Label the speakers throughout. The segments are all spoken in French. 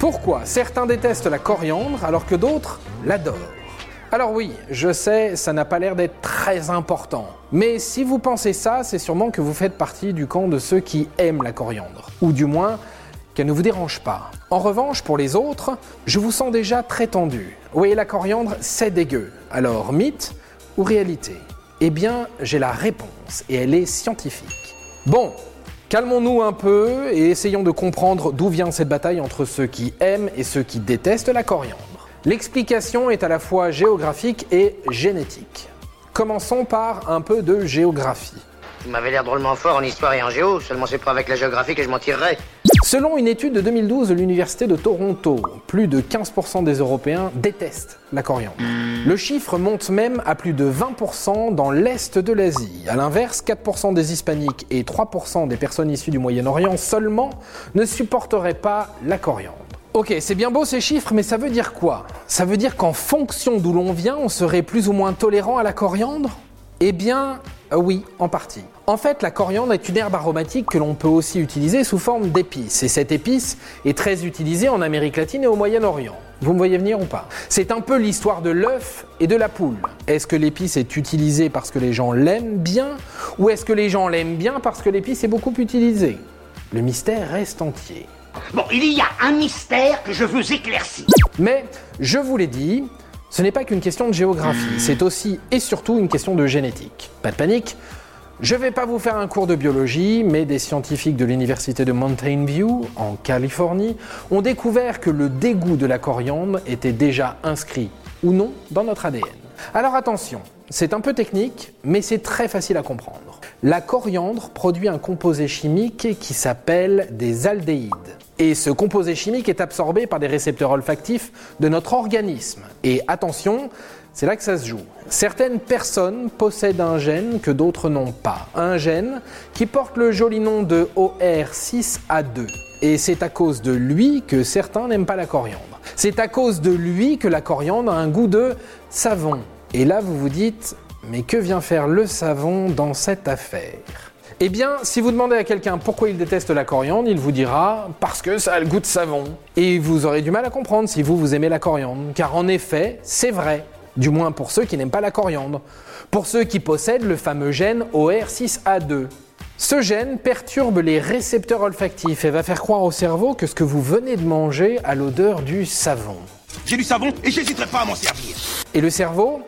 Speaker 1: Pourquoi certains détestent la coriandre alors que d'autres l'adorent? Alors oui, je sais, ça n'a pas l'air d'être très important. Mais si vous pensez ça, c'est sûrement que vous faites partie du camp de ceux qui aiment la coriandre. Ou du moins, qu'elle ne vous dérange pas. En revanche, pour les autres, je vous sens déjà très tendu. Oui, la coriandre, c'est dégueu. Alors, mythe ou réalité? Eh bien, j'ai la réponse, et elle est scientifique. Bon, calmons-nous un peu et essayons de comprendre d'où vient cette bataille entre ceux qui aiment et ceux qui détestent la coriandre. L'explication est à la fois géographique et génétique. Commençons par un peu de géographie.
Speaker 2: Vous m'avez l'air drôlement fort en histoire et en géo, seulement c'est pas avec la géographie que je m'en tirerai.
Speaker 1: Selon une étude de 2012 de l'Université de Toronto, plus de 15% des Européens détestent la coriandre. Le chiffre monte même à plus de 20% dans l'Est de l'Asie. A l'inverse, 4% des Hispaniques et 3% des personnes issues du Moyen-Orient seulement ne supporteraient pas la coriandre. Ok, c'est bien beau ces chiffres, mais ça veut dire quoi? Ça veut dire qu'en fonction d'où l'on vient, on serait plus ou moins tolérant à la coriandre? Eh bien, euh, oui, en partie. En fait, la coriandre est une herbe aromatique que l'on peut aussi utiliser sous forme d'épice. Et cette épice est très utilisée en Amérique latine et au Moyen-Orient. Vous me voyez venir ou pas? C'est un peu l'histoire de l'œuf et de la poule. Est-ce que l'épice est utilisée parce que les gens l'aiment bien? Ou est-ce que les gens l'aiment bien parce que l'épice est beaucoup utilisée? Le mystère reste entier.
Speaker 3: Bon, il y a un mystère que je veux éclaircir.
Speaker 1: Mais, je vous l'ai dit, ce n'est pas qu'une question de géographie, c'est aussi et surtout une question de génétique. Pas de panique, je ne vais pas vous faire un cours de biologie, mais des scientifiques de l'université de Mountain View, en Californie, ont découvert que le dégoût de la coriandre était déjà inscrit, ou non, dans notre ADN. Alors attention, c'est un peu technique, mais c'est très facile à comprendre. La coriandre produit un composé chimique qui s'appelle des aldéhydes. Et ce composé chimique est absorbé par des récepteurs olfactifs de notre organisme. Et attention, c'est là que ça se joue. Certaines personnes possèdent un gène que d'autres n'ont pas. Un gène qui porte le joli nom de OR6A2. Et c'est à cause de lui que certains n'aiment pas la coriandre. C'est à cause de lui que la coriandre a un goût de savon. Et là, vous vous dites, mais que vient faire le savon dans cette affaire? Eh bien, si vous demandez à quelqu'un pourquoi il déteste la coriandre, il vous dira parce que ça a le goût de savon. Et vous aurez du mal à comprendre si vous, vous aimez la coriandre. Car en effet, c'est vrai. Du moins pour ceux qui n'aiment pas la coriandre. Pour ceux qui possèdent le fameux gène OR6A2. Ce gène perturbe les récepteurs olfactifs et va faire croire au cerveau que ce que vous venez de manger a l'odeur du savon.
Speaker 3: J'ai du savon et j'hésiterai pas à m'en servir.
Speaker 1: Et le cerveau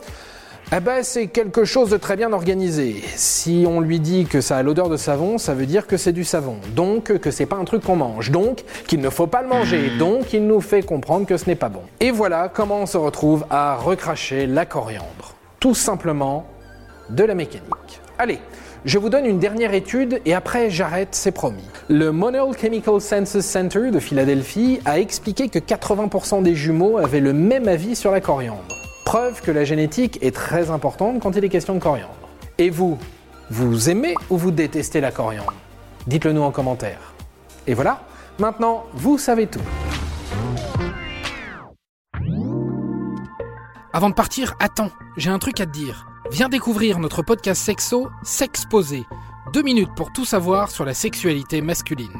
Speaker 1: eh ben, c'est quelque chose de très bien organisé. Si on lui dit que ça a l'odeur de savon, ça veut dire que c'est du savon. Donc que c'est pas un truc qu'on mange. Donc qu'il ne faut pas le manger. Donc il nous fait comprendre que ce n'est pas bon. Et voilà comment on se retrouve à recracher la coriandre. Tout simplement de la mécanique. Allez, je vous donne une dernière étude et après j'arrête, c'est promis. Le Monell Chemical Senses Center de Philadelphie a expliqué que 80% des jumeaux avaient le même avis sur la coriandre. Preuve que la génétique est très importante quand il est question de coriandre. Et vous, vous aimez ou vous détestez la coriandre? Dites-le nous en commentaire. Et voilà, maintenant vous savez tout. Avant de partir, attends, j'ai un truc à te dire. Viens découvrir notre podcast sexo, S'exposer. Deux minutes pour tout savoir sur la sexualité masculine.